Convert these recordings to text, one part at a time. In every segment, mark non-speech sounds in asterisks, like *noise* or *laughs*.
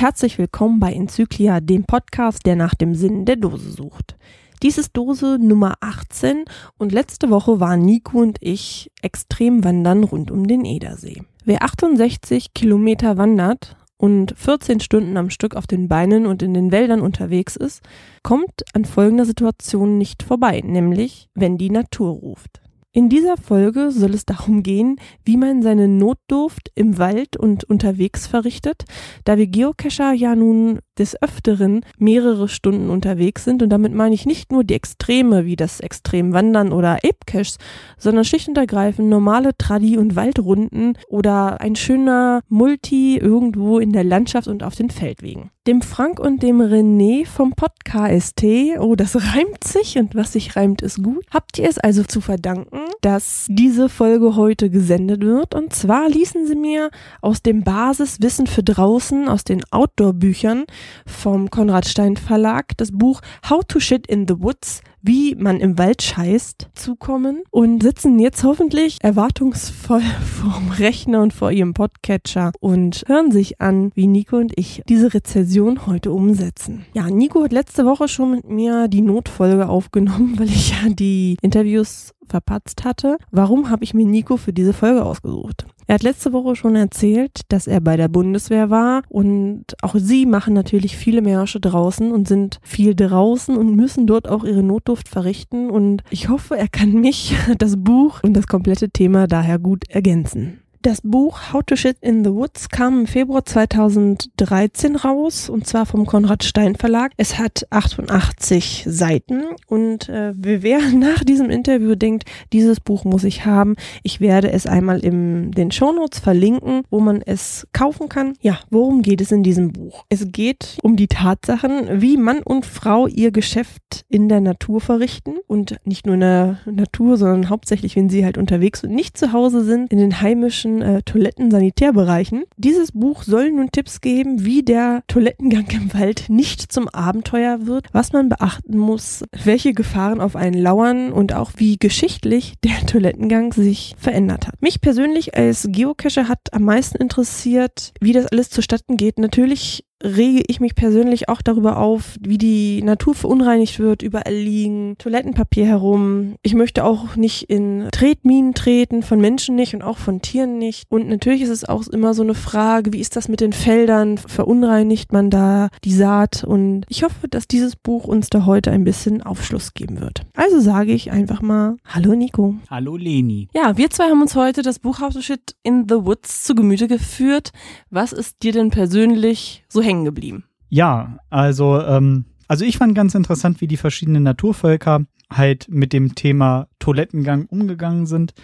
Herzlich willkommen bei Enzyklia, dem Podcast, der nach dem Sinn der Dose sucht. Dies ist Dose Nummer 18 und letzte Woche waren Nico und ich extrem wandern rund um den Edersee. Wer 68 Kilometer wandert und 14 Stunden am Stück auf den Beinen und in den Wäldern unterwegs ist, kommt an folgender Situation nicht vorbei, nämlich wenn die Natur ruft. In dieser Folge soll es darum gehen, wie man seine Notdurft im Wald und unterwegs verrichtet, da wir Geocacher ja nun des Öfteren mehrere Stunden unterwegs sind und damit meine ich nicht nur die Extreme wie das Extremwandern oder Apecaches, sondern schlicht und ergreifend normale Tradi- und Waldrunden oder ein schöner Multi irgendwo in der Landschaft und auf den Feldwegen. Dem Frank und dem René vom Podcast, oh, das reimt sich und was sich reimt ist gut, habt ihr es also zu verdanken, dass diese Folge heute gesendet wird. Und zwar ließen sie mir aus dem Basiswissen für draußen, aus den Outdoor-Büchern vom Konrad Stein Verlag, das Buch How to Shit in the Woods wie man im Wald scheißt, zukommen und sitzen jetzt hoffentlich erwartungsvoll *laughs* vorm Rechner und vor ihrem Podcatcher und hören sich an, wie Nico und ich diese Rezession heute umsetzen. Ja, Nico hat letzte Woche schon mit mir die Notfolge aufgenommen, *laughs* weil ich ja die Interviews verpatzt hatte. Warum habe ich mir Nico für diese Folge ausgesucht? Er hat letzte Woche schon erzählt, dass er bei der Bundeswehr war und auch sie machen natürlich viele Märsche draußen und sind viel draußen und müssen dort auch ihre Notduft verrichten und ich hoffe, er kann mich, *laughs* das Buch und das komplette Thema daher gut ergänzen. Das Buch How to Shit in the Woods kam im Februar 2013 raus und zwar vom Konrad Stein Verlag. Es hat 88 Seiten und äh, wer *laughs* nach diesem Interview denkt, dieses Buch muss ich haben, ich werde es einmal in den Shownotes verlinken, wo man es kaufen kann. Ja, worum geht es in diesem Buch? Es geht um die Tatsachen, wie Mann und Frau ihr Geschäft in der Natur verrichten und nicht nur in der Natur, sondern hauptsächlich, wenn sie halt unterwegs und nicht zu Hause sind, in den heimischen deutschen äh, Toiletten-Sanitärbereichen. Dieses Buch soll nun Tipps geben, wie der Toilettengang im Wald nicht zum Abenteuer wird, was man beachten muss, welche Gefahren auf einen lauern und auch wie geschichtlich der Toilettengang sich verändert hat. Mich persönlich als Geocacher hat am meisten interessiert, wie das alles zustatten geht. Natürlich rege ich mich persönlich auch darüber auf, wie die Natur verunreinigt wird, überall liegen Toilettenpapier herum. Ich möchte auch nicht in Tretminen treten, von Menschen nicht und auch von Tieren nicht. Und natürlich ist es auch immer so eine Frage, wie ist das mit den Feldern? Verunreinigt man da die Saat? Und ich hoffe, dass dieses Buch uns da heute ein bisschen Aufschluss geben wird. Also sage ich einfach mal, hallo Nico. Hallo Leni. Ja, wir zwei haben uns heute das Buch How to Shit in the Woods zu Gemüte geführt. Was ist dir denn persönlich so hängen geblieben. Ja, also, ähm, also ich fand ganz interessant, wie die verschiedenen Naturvölker halt mit dem Thema Toilettengang umgegangen sind.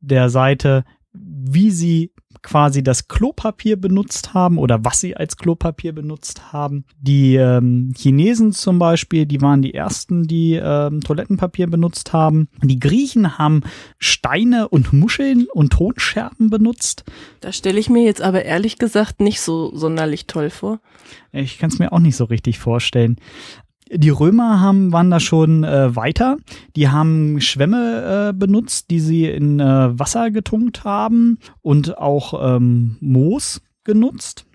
Der Seite, wie sie quasi das Klopapier benutzt haben oder was sie als Klopapier benutzt haben. Die ähm, Chinesen zum Beispiel, die waren die ersten, die ähm, Toilettenpapier benutzt haben. Die Griechen haben Steine und Muscheln und Tonscherben benutzt. Das stelle ich mir jetzt aber ehrlich gesagt nicht so sonderlich toll vor. Ich kann es mir auch nicht so richtig vorstellen. Die Römer haben, waren da schon äh, weiter. Die haben Schwämme äh, benutzt, die sie in äh, Wasser getunkt haben und auch ähm, Moos genutzt.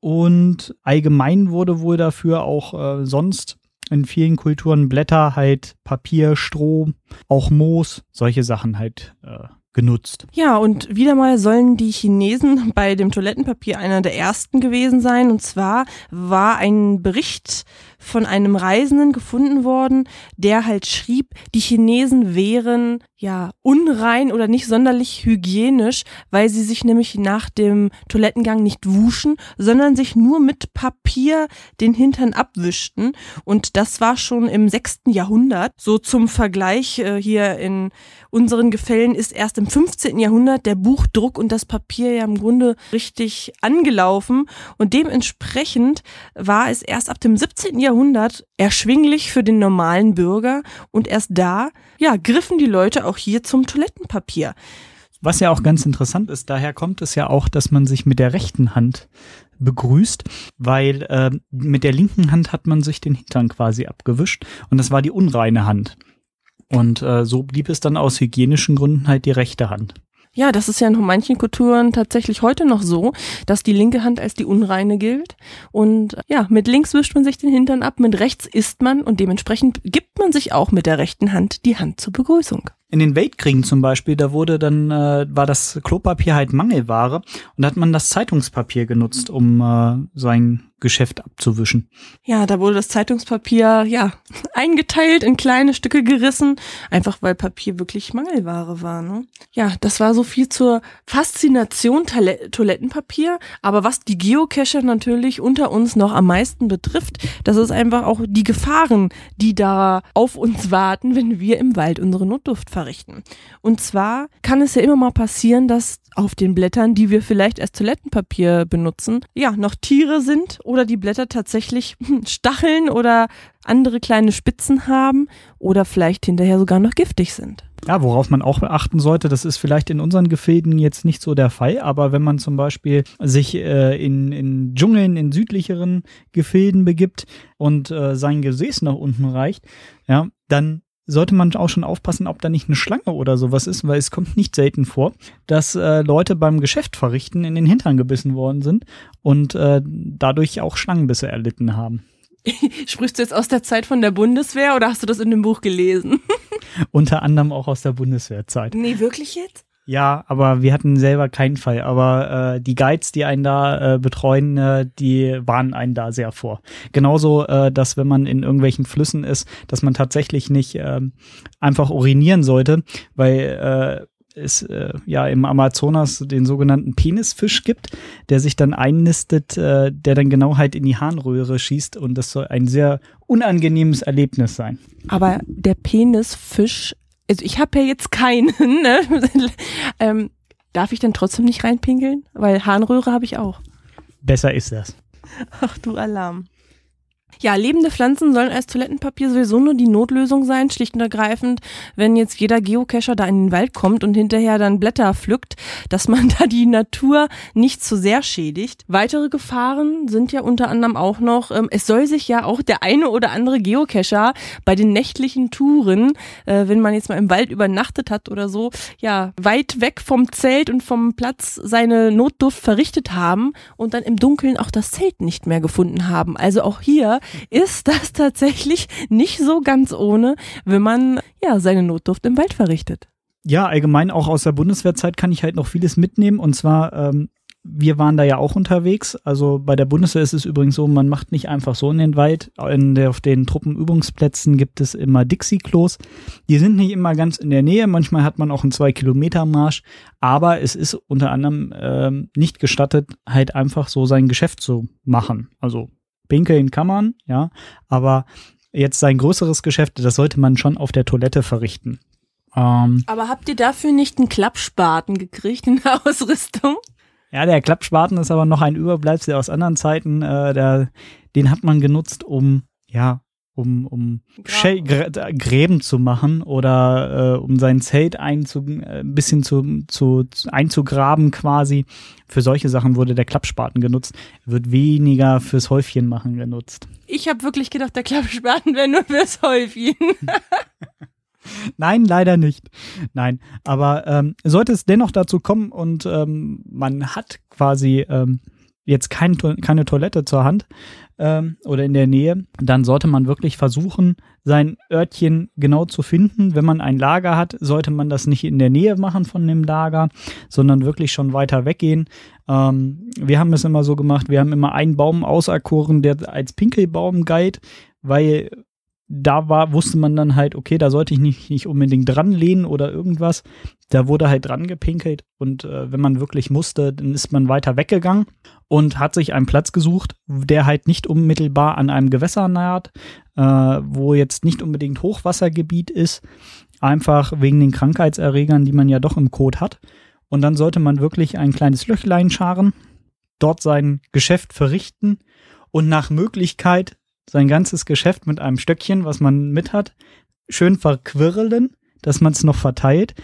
Und allgemein wurde wohl dafür auch äh, sonst in vielen Kulturen Blätter, halt Papier, Stroh, auch Moos, solche Sachen halt äh, genutzt. Ja, und wieder mal sollen die Chinesen bei dem Toilettenpapier einer der ersten gewesen sein. Und zwar war ein Bericht von einem Reisenden gefunden worden, der halt schrieb, die Chinesen wären ja unrein oder nicht sonderlich hygienisch, weil sie sich nämlich nach dem Toilettengang nicht wuschen, sondern sich nur mit Papier den Hintern abwischten. Und das war schon im sechsten Jahrhundert. So zum Vergleich äh, hier in unseren Gefällen ist erst im 15. Jahrhundert der Buchdruck und das Papier ja im Grunde richtig angelaufen. Und dementsprechend war es erst ab dem 17. Jahrhundert Jahrhundert erschwinglich für den normalen Bürger und erst da, ja, griffen die Leute auch hier zum Toilettenpapier. Was ja auch ganz interessant ist, daher kommt es ja auch, dass man sich mit der rechten Hand begrüßt, weil äh, mit der linken Hand hat man sich den Hintern quasi abgewischt und das war die unreine Hand. Und äh, so blieb es dann aus hygienischen Gründen halt die rechte Hand. Ja, das ist ja in manchen Kulturen tatsächlich heute noch so, dass die linke Hand als die unreine gilt. Und ja, mit links wischt man sich den Hintern ab, mit rechts isst man und dementsprechend gibt man sich auch mit der rechten Hand die Hand zur Begrüßung. In den Weltkriegen zum Beispiel, da wurde dann, äh, war das Klopapier halt Mangelware und da hat man das Zeitungspapier genutzt, um äh, sein Geschäft abzuwischen. Ja, da wurde das Zeitungspapier, ja, eingeteilt, in kleine Stücke gerissen, einfach weil Papier wirklich Mangelware war. Ne? Ja, das war so viel zur Faszination Toilettenpapier. Aber was die Geocacher natürlich unter uns noch am meisten betrifft, das ist einfach auch die Gefahren, die da auf uns warten, wenn wir im Wald unsere Notduft verrichten. Und zwar kann es ja immer mal passieren, dass auf den Blättern, die wir vielleicht als Toilettenpapier benutzen, ja, noch Tiere sind oder die Blätter tatsächlich Stacheln oder andere kleine Spitzen haben oder vielleicht hinterher sogar noch giftig sind. Ja, worauf man auch beachten sollte, das ist vielleicht in unseren Gefilden jetzt nicht so der Fall, aber wenn man zum Beispiel sich äh, in, in Dschungeln, in südlicheren Gefilden begibt und äh, sein Gesäß nach unten reicht, ja, dann sollte man auch schon aufpassen, ob da nicht eine Schlange oder sowas ist, weil es kommt nicht selten vor, dass äh, Leute beim Geschäft verrichten in den Hintern gebissen worden sind und äh, dadurch auch Schlangenbisse erlitten haben. *laughs* Sprichst du jetzt aus der Zeit von der Bundeswehr oder hast du das in dem Buch gelesen? *laughs* Unter anderem auch aus der Bundeswehrzeit. Nee, wirklich jetzt? Ja, aber wir hatten selber keinen Fall. Aber äh, die Guides, die einen da äh, betreuen, äh, die warnen einen da sehr vor. Genauso, äh, dass wenn man in irgendwelchen Flüssen ist, dass man tatsächlich nicht äh, einfach urinieren sollte, weil äh, es äh, ja im Amazonas den sogenannten Penisfisch gibt, der sich dann einnistet, äh, der dann genau halt in die Harnröhre schießt und das soll ein sehr unangenehmes Erlebnis sein. Aber der Penisfisch also ich habe ja jetzt keinen, ne? *laughs* ähm, darf ich dann trotzdem nicht reinpinkeln? Weil Harnröhre habe ich auch. Besser ist das. Ach du Alarm. Ja, lebende Pflanzen sollen als Toilettenpapier sowieso nur die Notlösung sein, schlicht und ergreifend, wenn jetzt jeder Geocacher da in den Wald kommt und hinterher dann Blätter pflückt, dass man *laughs* da die Natur nicht zu sehr schädigt. Weitere Gefahren sind ja unter anderem auch noch, ähm, es soll sich ja auch der eine oder andere Geocacher bei den nächtlichen Touren, äh, wenn man jetzt mal im Wald übernachtet hat oder so, ja, weit weg vom Zelt und vom Platz seine Notduft verrichtet haben und dann im Dunkeln auch das Zelt nicht mehr gefunden haben. Also auch hier ist das tatsächlich nicht so ganz ohne, wenn man ja seine Notdurft im Wald verrichtet. Ja, allgemein auch aus der Bundeswehrzeit kann ich halt noch vieles mitnehmen. Und zwar, ähm, wir waren da ja auch unterwegs. Also bei der Bundeswehr ist es übrigens so, man macht nicht einfach so in den Wald. In der, auf den Truppenübungsplätzen gibt es immer Dixie-Klos. Die sind nicht immer ganz in der Nähe. Manchmal hat man auch einen Zwei-Kilometer-Marsch. Aber es ist unter anderem ähm, nicht gestattet, halt einfach so sein Geschäft zu machen. Also Pinkeln kann man, ja, aber jetzt sein größeres Geschäft, das sollte man schon auf der Toilette verrichten. Ähm, aber habt ihr dafür nicht einen Klappspaten gekriegt in der *laughs* Ausrüstung? Ja, der Klappspaten ist aber noch ein Überbleibsel aus anderen Zeiten. Äh, der, den hat man genutzt, um ja um, um Gräben zu machen oder äh, um sein Zelt einzu, äh, ein bisschen zu, zu, einzugraben quasi. Für solche Sachen wurde der Klappspaten genutzt. Wird weniger fürs Häufchen machen genutzt. Ich habe wirklich gedacht, der Klappspaten wäre nur fürs Häufchen. *laughs* Nein, leider nicht. Nein, aber ähm, sollte es dennoch dazu kommen und ähm, man hat quasi ähm, jetzt kein, keine Toilette zur Hand ähm, oder in der Nähe, dann sollte man wirklich versuchen, sein Örtchen genau zu finden. Wenn man ein Lager hat, sollte man das nicht in der Nähe machen von dem Lager, sondern wirklich schon weiter weggehen. Ähm, wir haben es immer so gemacht, wir haben immer einen Baum auserkoren, der als Pinkelbaum galt, weil da war, wusste man dann halt, okay, da sollte ich nicht, nicht unbedingt dran lehnen oder irgendwas. Da wurde halt dran gepinkelt und äh, wenn man wirklich musste, dann ist man weiter weggegangen und hat sich einen Platz gesucht, der halt nicht unmittelbar an einem Gewässer naht, äh, wo jetzt nicht unbedingt Hochwassergebiet ist, einfach wegen den Krankheitserregern, die man ja doch im Kot hat. Und dann sollte man wirklich ein kleines Löchlein scharen, dort sein Geschäft verrichten und nach Möglichkeit sein ganzes Geschäft mit einem Stöckchen, was man mit hat, schön verquirlen, dass man es noch verteilt,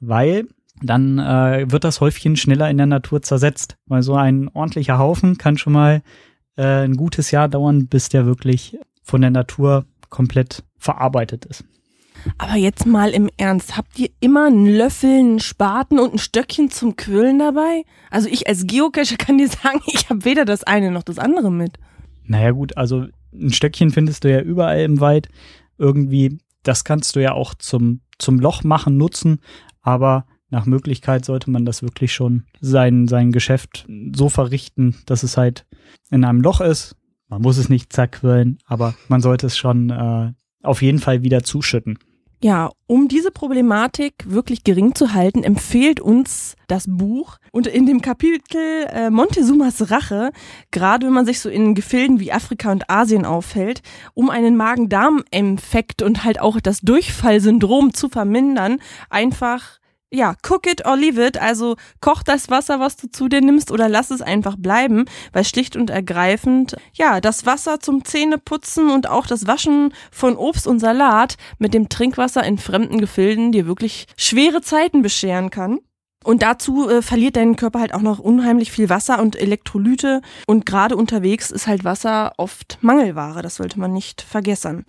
weil dann äh, wird das Häufchen schneller in der Natur zersetzt. Weil so ein ordentlicher Haufen kann schon mal äh, ein gutes Jahr dauern, bis der wirklich von der Natur komplett verarbeitet ist. Aber jetzt mal im Ernst, habt ihr immer einen Löffel, einen Spaten und ein Stöckchen zum Quillen dabei? Also ich als Geocacher kann dir *laughs* sagen, ich habe weder das eine noch das andere mit. Naja gut, also ein Stöckchen findest du ja überall im Wald. Irgendwie, das kannst du ja auch zum, zum Loch machen, nutzen, aber nach Möglichkeit sollte man das wirklich schon sein, sein Geschäft so verrichten, dass es halt in einem Loch ist. Man muss es nicht zerquirlen, aber man sollte es schon äh, auf jeden Fall wieder zuschütten. Ja, um diese Problematik wirklich gering zu halten, empfiehlt uns das Buch. Und in dem Kapitel äh, Montezumas Rache, gerade wenn man sich so in Gefilden wie Afrika und Asien aufhält, um einen Magen-Darm-Infekt und halt auch das Durchfallsyndrom zu vermindern, einfach ja, cook it or leave it, also koch das Wasser, was du zu dir nimmst oder lass es einfach bleiben, weil schlicht und ergreifend, ja, das Wasser zum Zähneputzen und auch das Waschen von Obst und Salat mit dem Trinkwasser in fremden Gefilden dir wirklich schwere Zeiten bescheren kann. Und dazu äh, verliert dein Körper halt auch noch unheimlich viel Wasser und Elektrolyte. Und gerade unterwegs ist halt Wasser oft Mangelware. Das sollte man nicht vergessen.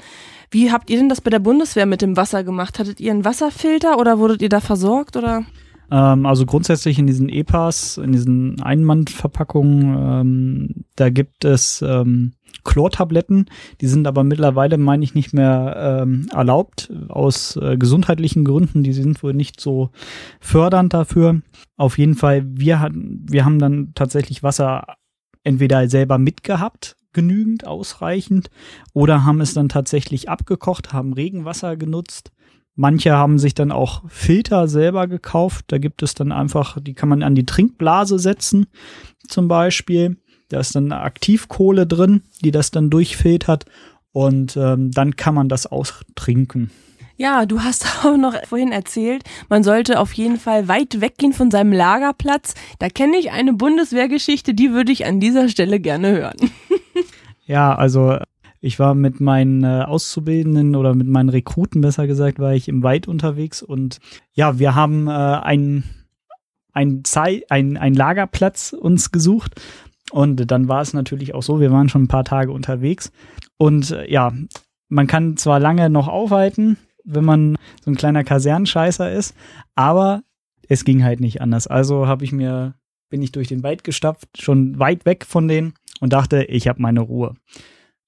Wie habt ihr denn das bei der Bundeswehr mit dem Wasser gemacht? Hattet ihr einen Wasserfilter oder wurdet ihr da versorgt oder? Ähm, also grundsätzlich in diesen EPAs, in diesen Einmannverpackungen, ähm, da gibt es ähm, Chlortabletten. Die sind aber mittlerweile, meine ich, nicht mehr ähm, erlaubt aus äh, gesundheitlichen Gründen. Die sind wohl nicht so fördernd dafür. Auf jeden Fall, wir, hatten, wir haben dann tatsächlich Wasser entweder selber mitgehabt, genügend, ausreichend, oder haben es dann tatsächlich abgekocht, haben Regenwasser genutzt. Manche haben sich dann auch Filter selber gekauft. Da gibt es dann einfach, die kann man an die Trinkblase setzen, zum Beispiel. Da ist dann Aktivkohle drin, die das dann durchfiltert und ähm, dann kann man das austrinken. Ja, du hast *laughs* auch noch vorhin erzählt, man sollte auf jeden Fall weit weggehen von seinem Lagerplatz. Da kenne ich eine Bundeswehrgeschichte, die würde ich an dieser Stelle gerne hören. *laughs* ja, also ich war mit meinen äh, Auszubildenden oder mit meinen Rekruten, besser gesagt, war ich im Wald unterwegs und ja, wir haben äh, ein ein, ein, ein Lagerplatz uns gesucht und dann war es natürlich auch so, wir waren schon ein paar Tage unterwegs. Und äh, ja, man kann zwar lange noch aufhalten, wenn man so ein kleiner Kasernenscheißer ist, aber es ging halt nicht anders. Also habe ich mir, bin ich durch den Wald gestapft, schon weit weg von denen und dachte, ich habe meine Ruhe.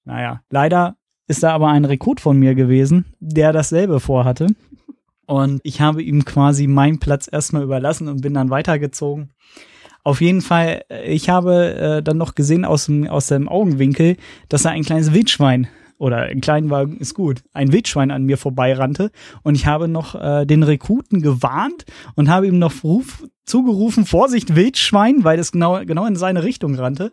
Naja, leider ist da aber ein Rekrut von mir gewesen, der dasselbe vorhatte. Und ich habe ihm quasi meinen Platz erstmal überlassen und bin dann weitergezogen. Auf jeden Fall, äh, ich habe äh, dann noch gesehen aus dem, aus dem Augenwinkel, dass da ein kleines Wildschwein oder ein Kleinwagen ist gut, ein Wildschwein an mir vorbeirannte und ich habe noch äh, den Rekruten gewarnt und habe ihm noch Ruf zugerufen, Vorsicht Wildschwein, weil es genau, genau in seine Richtung rannte.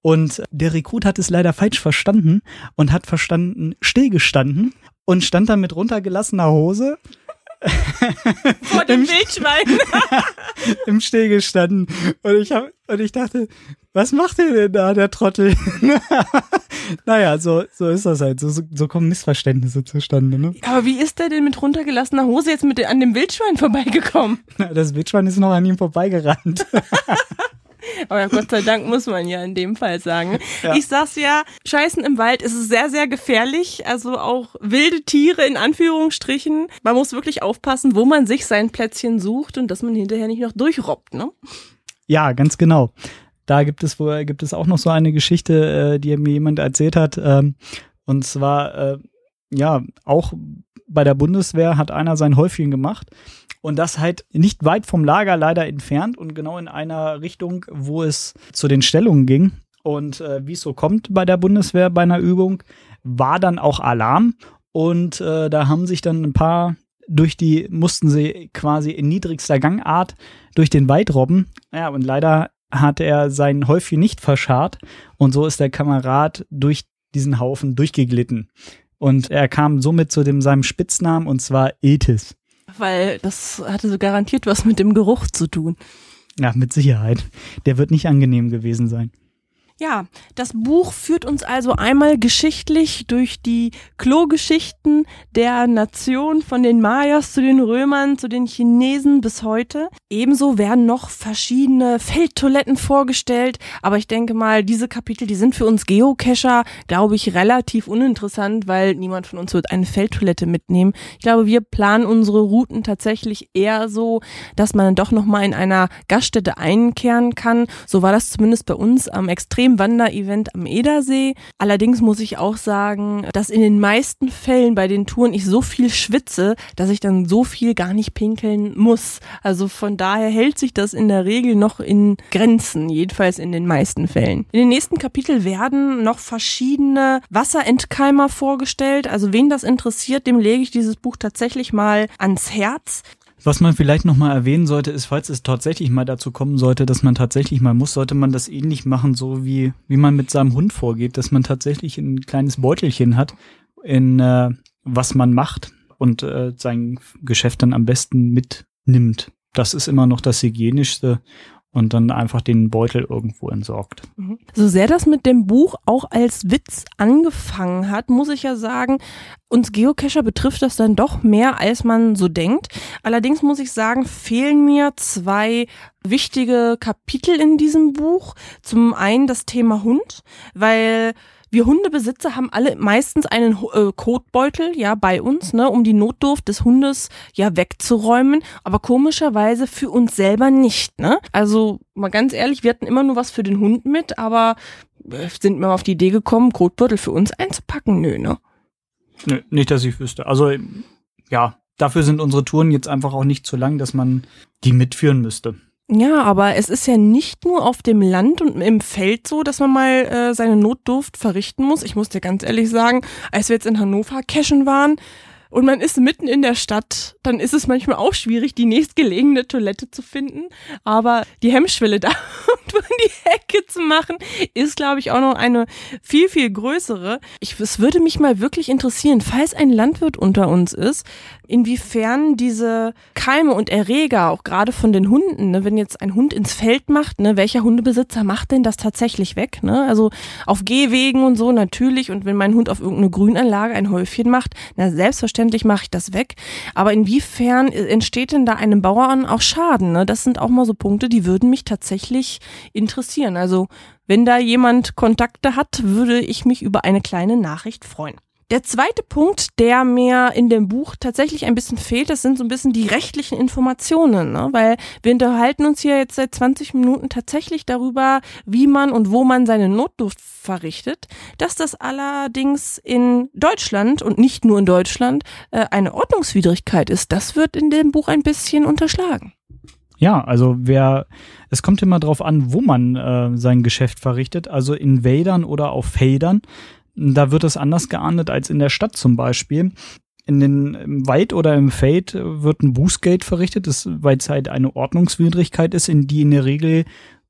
Und der Rekrut hat es leider falsch verstanden und hat verstanden, stillgestanden und stand dann mit runtergelassener Hose *laughs* vor dem Wildschwein. *laughs* Im Steh gestanden. Und ich, hab, und ich dachte, was macht der denn da, der Trottel? *laughs* naja, so, so ist das halt. So, so, kommen Missverständnisse zustande. Ne? Aber wie ist der denn mit runtergelassener Hose jetzt mit an dem Wildschwein vorbeigekommen? Das Wildschwein ist noch an ihm vorbeigerannt. Aber Gott sei Dank muss man ja in dem Fall sagen. Ja. Ich sag's ja, Scheißen im Wald ist sehr, sehr gefährlich. Also auch wilde Tiere in Anführungsstrichen. Man muss wirklich aufpassen, wo man sich sein Plätzchen sucht und dass man hinterher nicht noch durchrobbt, ne? Ja, ganz genau. Da gibt es wohl, gibt es auch noch so eine Geschichte, äh, die mir jemand erzählt hat. Ähm, und zwar, äh, ja, auch bei der Bundeswehr hat einer sein Häufchen gemacht und das halt nicht weit vom Lager leider entfernt und genau in einer Richtung, wo es zu den Stellungen ging. Und äh, wie es so kommt bei der Bundeswehr bei einer Übung, war dann auch Alarm. Und äh, da haben sich dann ein paar durch die, mussten sie quasi in niedrigster Gangart durch den Wald robben. Ja, und leider hat er sein Häufchen nicht verscharrt. Und so ist der Kamerad durch diesen Haufen durchgeglitten. Und er kam somit zu dem, seinem Spitznamen, und zwar Ethis. Weil das hatte so garantiert was mit dem Geruch zu tun. Ja, mit Sicherheit. Der wird nicht angenehm gewesen sein. Ja, das Buch führt uns also einmal geschichtlich durch die Klogeschichten der Nation von den Mayas zu den Römern, zu den Chinesen bis heute. Ebenso werden noch verschiedene Feldtoiletten vorgestellt, aber ich denke mal, diese Kapitel, die sind für uns Geocacher, glaube ich, relativ uninteressant, weil niemand von uns wird eine Feldtoilette mitnehmen. Ich glaube, wir planen unsere Routen tatsächlich eher so, dass man doch noch mal in einer Gaststätte einkehren kann. So war das zumindest bei uns am extrem Wanderevent am Edersee. Allerdings muss ich auch sagen, dass in den meisten Fällen bei den Touren ich so viel schwitze, dass ich dann so viel gar nicht pinkeln muss. Also von daher hält sich das in der Regel noch in Grenzen, jedenfalls in den meisten Fällen. In den nächsten Kapitel werden noch verschiedene Wasserentkeimer vorgestellt. Also wen das interessiert, dem lege ich dieses Buch tatsächlich mal ans Herz. Was man vielleicht nochmal erwähnen sollte, ist, falls es tatsächlich mal dazu kommen sollte, dass man tatsächlich mal muss, sollte man das ähnlich machen, so wie, wie man mit seinem Hund vorgeht, dass man tatsächlich ein kleines Beutelchen hat, in äh, was man macht und äh, sein Geschäft dann am besten mitnimmt. Das ist immer noch das Hygienischste und dann einfach den Beutel irgendwo entsorgt. Mhm. So sehr das mit dem Buch auch als Witz angefangen hat, muss ich ja sagen, uns Geocacher betrifft das dann doch mehr, als man so denkt. Allerdings muss ich sagen, fehlen mir zwei wichtige Kapitel in diesem Buch. Zum einen das Thema Hund, weil wir Hundebesitzer haben alle meistens einen äh, Kotbeutel ja bei uns, ne, um die Notdurft des Hundes ja wegzuräumen, aber komischerweise für uns selber nicht, ne? Also mal ganz ehrlich, wir hatten immer nur was für den Hund mit, aber äh, sind wir auf die Idee gekommen, Kotbeutel für uns einzupacken? Nö, ne? Nö, nicht, dass ich wüsste. Also ja, dafür sind unsere Touren jetzt einfach auch nicht zu lang, dass man die mitführen müsste. Ja, aber es ist ja nicht nur auf dem Land und im Feld so, dass man mal äh, seine Notdurft verrichten muss. Ich muss dir ganz ehrlich sagen, als wir jetzt in Hannover cashen waren, und man ist mitten in der Stadt, dann ist es manchmal auch schwierig, die nächstgelegene Toilette zu finden. Aber die Hemmschwelle *laughs* da die Hecke zu machen, ist, glaube ich, auch noch eine viel, viel größere. Ich, es würde mich mal wirklich interessieren, falls ein Landwirt unter uns ist, inwiefern diese Keime und Erreger, auch gerade von den Hunden, ne, wenn jetzt ein Hund ins Feld macht, ne, welcher Hundebesitzer macht denn das tatsächlich weg? Ne? Also auf Gehwegen und so natürlich. Und wenn mein Hund auf irgendeine Grünanlage ein Häufchen macht, na selbstverständlich mache ich das weg. Aber inwiefern entsteht denn da einem Bauern auch Schaden? Ne? Das sind auch mal so Punkte, die würden mich tatsächlich interessieren. Also wenn da jemand Kontakte hat, würde ich mich über eine kleine Nachricht freuen. Der zweite Punkt, der mir in dem Buch tatsächlich ein bisschen fehlt, das sind so ein bisschen die rechtlichen Informationen, ne? weil wir unterhalten uns hier jetzt seit 20 Minuten tatsächlich darüber, wie man und wo man seine Notdurft verrichtet, dass das allerdings in Deutschland und nicht nur in Deutschland äh, eine Ordnungswidrigkeit ist. Das wird in dem Buch ein bisschen unterschlagen. Ja, also wer, es kommt immer drauf an, wo man äh, sein Geschäft verrichtet, also in Wäldern oder auf Feldern. Da wird es anders geahndet als in der Stadt zum Beispiel. In den im Wald oder im Feld wird ein Bußgeld verrichtet, weil es halt eine Ordnungswidrigkeit ist, in die in der Regel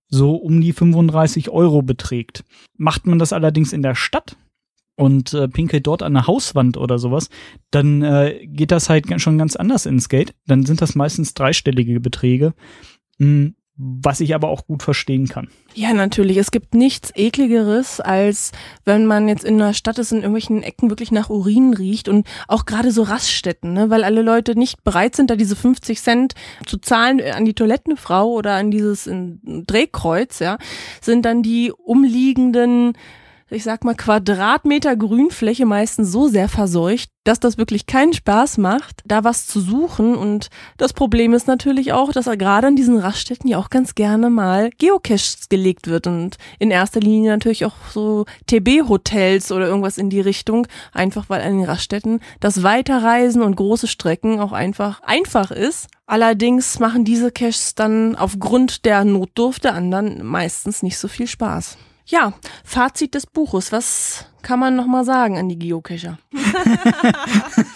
so um die 35 Euro beträgt. Macht man das allerdings in der Stadt und äh, pinkelt dort an der Hauswand oder sowas, dann äh, geht das halt schon ganz anders ins Geld. Dann sind das meistens dreistellige Beträge. Hm, was ich aber auch gut verstehen kann. Ja, natürlich. Es gibt nichts ekligeres, als wenn man jetzt in einer Stadt ist, in irgendwelchen Ecken wirklich nach Urin riecht und auch gerade so Raststätten, ne? weil alle Leute nicht bereit sind, da diese 50 Cent zu zahlen an die Toilettenfrau oder an dieses Drehkreuz, ja, sind dann die umliegenden ich sag mal, Quadratmeter Grünfläche meistens so sehr verseucht, dass das wirklich keinen Spaß macht, da was zu suchen. Und das Problem ist natürlich auch, dass gerade an diesen Raststätten ja auch ganz gerne mal Geocaches gelegt wird und in erster Linie natürlich auch so TB-Hotels oder irgendwas in die Richtung, einfach weil an den Raststätten das Weiterreisen und große Strecken auch einfach einfach ist. Allerdings machen diese Caches dann aufgrund der Notdurft der anderen meistens nicht so viel Spaß. Ja, Fazit des Buches. Was kann man noch mal sagen an die Geocacher? *laughs*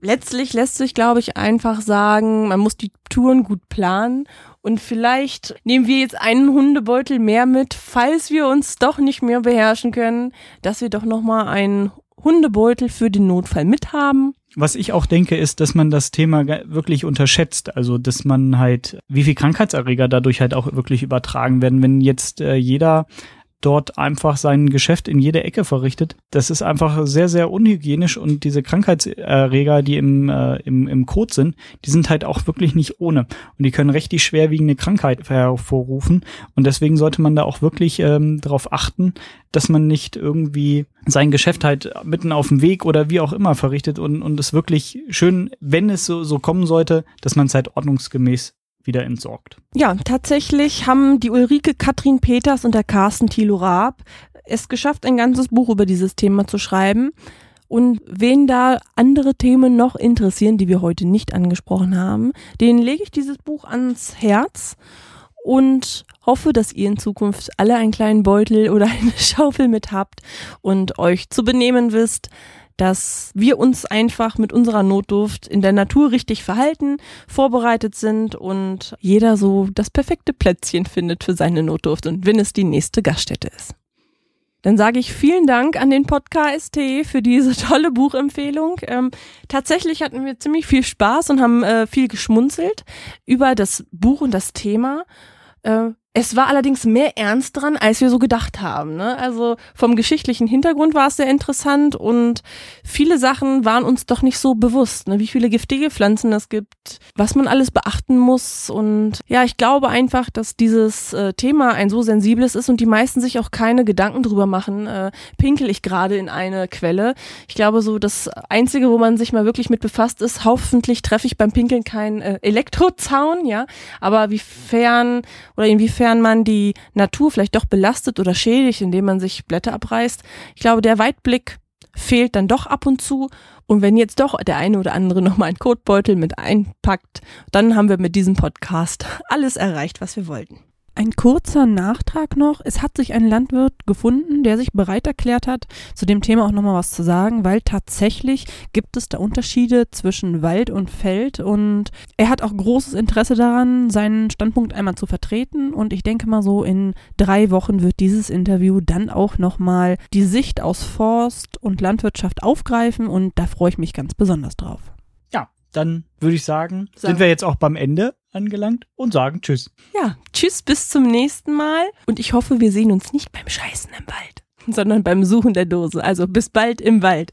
Letztlich lässt sich, glaube ich, einfach sagen, man muss die Touren gut planen und vielleicht nehmen wir jetzt einen Hundebeutel mehr mit, falls wir uns doch nicht mehr beherrschen können, dass wir doch noch mal einen Hundebeutel für den Notfall mithaben was ich auch denke, ist, dass man das Thema wirklich unterschätzt. Also, dass man halt, wie viel Krankheitserreger dadurch halt auch wirklich übertragen werden. Wenn jetzt äh, jeder dort einfach sein Geschäft in jede Ecke verrichtet. Das ist einfach sehr, sehr unhygienisch und diese Krankheitserreger, die im, äh, im, im Kot sind, die sind halt auch wirklich nicht ohne. Und die können richtig schwerwiegende Krankheit hervorrufen. Und deswegen sollte man da auch wirklich ähm, darauf achten, dass man nicht irgendwie sein Geschäft halt mitten auf dem Weg oder wie auch immer verrichtet und, und es wirklich schön, wenn es so, so kommen sollte, dass man es halt ordnungsgemäß wieder entsorgt. Ja, tatsächlich haben die Ulrike Katrin Peters und der Carsten Thilo Raab es geschafft, ein ganzes Buch über dieses Thema zu schreiben. Und wen da andere Themen noch interessieren, die wir heute nicht angesprochen haben, den lege ich dieses Buch ans Herz und hoffe, dass ihr in Zukunft alle einen kleinen Beutel oder eine *laughs* Schaufel mit habt und euch zu benehmen wisst, dass wir uns einfach mit unserer Notduft in der Natur richtig verhalten, vorbereitet sind und jeder so das perfekte Plätzchen findet für seine Notduft und wenn es die nächste Gaststätte ist. Dann sage ich vielen Dank an den Podcast für diese tolle Buchempfehlung. Ähm, tatsächlich hatten wir ziemlich viel Spaß und haben äh, viel geschmunzelt über das Buch und das Thema. Äh, es war allerdings mehr ernst dran, als wir so gedacht haben. Ne? Also vom geschichtlichen Hintergrund war es sehr interessant und viele Sachen waren uns doch nicht so bewusst, ne? wie viele giftige Pflanzen es gibt, was man alles beachten muss. Und ja, ich glaube einfach, dass dieses äh, Thema ein so sensibles ist und die meisten sich auch keine Gedanken drüber machen, äh, pinkel ich gerade in eine Quelle. Ich glaube, so das Einzige, wo man sich mal wirklich mit befasst, ist, hoffentlich treffe ich beim Pinkeln keinen äh, Elektrozaun, ja. Aber wiefern oder inwiefern inwiefern man die Natur vielleicht doch belastet oder schädigt, indem man sich Blätter abreißt. Ich glaube, der Weitblick fehlt dann doch ab und zu. Und wenn jetzt doch der eine oder andere *laughs* nochmal einen Kotbeutel mit einpackt, dann haben wir mit diesem Podcast alles erreicht, was wir wollten. Ein kurzer Nachtrag noch. Es hat sich ein Landwirt gefunden, der sich bereit erklärt hat, zu dem Thema auch nochmal was zu sagen, weil tatsächlich gibt es da Unterschiede zwischen Wald und Feld und er hat auch großes Interesse daran, seinen Standpunkt einmal zu vertreten und ich denke mal so in drei Wochen wird dieses Interview dann auch nochmal die Sicht aus Forst und Landwirtschaft aufgreifen und da freue ich mich ganz besonders drauf. Ja, dann würde ich sagen, Sag. sind wir jetzt auch beim Ende angelangt und sagen Tschüss. Ja, Tschüss, bis zum nächsten Mal. Und ich hoffe, wir sehen uns nicht beim Scheißen im Wald, sondern beim Suchen der Dose. Also bis bald im Wald.